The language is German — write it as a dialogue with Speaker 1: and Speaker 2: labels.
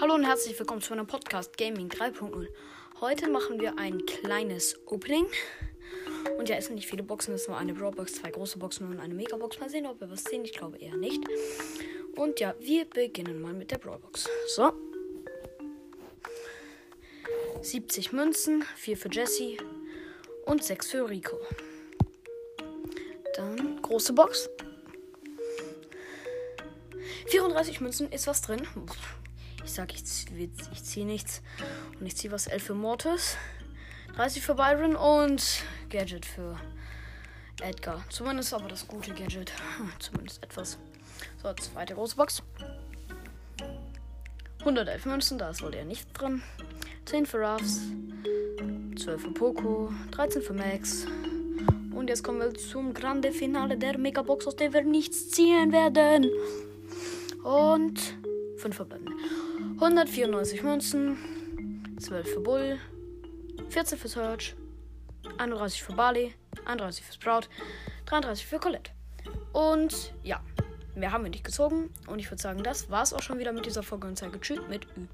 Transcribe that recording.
Speaker 1: Hallo und herzlich willkommen zu meinem Podcast Gaming 3.0. Heute machen wir ein kleines Opening. Und ja, es sind nicht viele Boxen, es ist nur eine Brawlbox, zwei große Boxen und eine Megabox. Mal sehen, ob wir was sehen. Ich glaube eher nicht. Und ja, wir beginnen mal mit der Brawlbox. So. 70 Münzen, 4 für Jesse und 6 für Rico. Dann große Box. 34 Münzen ist was drin. Ich sag, ich, ich ziehe nichts. Und ich ziehe was 11 für Mortis. 30 für Byron und Gadget für Edgar. Zumindest aber das gute Gadget. Hm, zumindest etwas. So, zweite große Box. 111 Münzen, da ist wohl eher nicht drin. 10 für Ruffs. 12 für Poco. 13 für Max. Und jetzt kommen wir zum Grande Finale der Megabox, aus der wir nichts ziehen werden. Und 5 verbleibende. 194 Münzen, 12 für Bull, 14 für Search, 31 für Barley, 31 für Sprout, 33 für Colette. Und ja, mehr haben wir nicht gezogen. Und ich würde sagen, das war es auch schon wieder mit dieser Folge und zeige Tschüss mit Ü.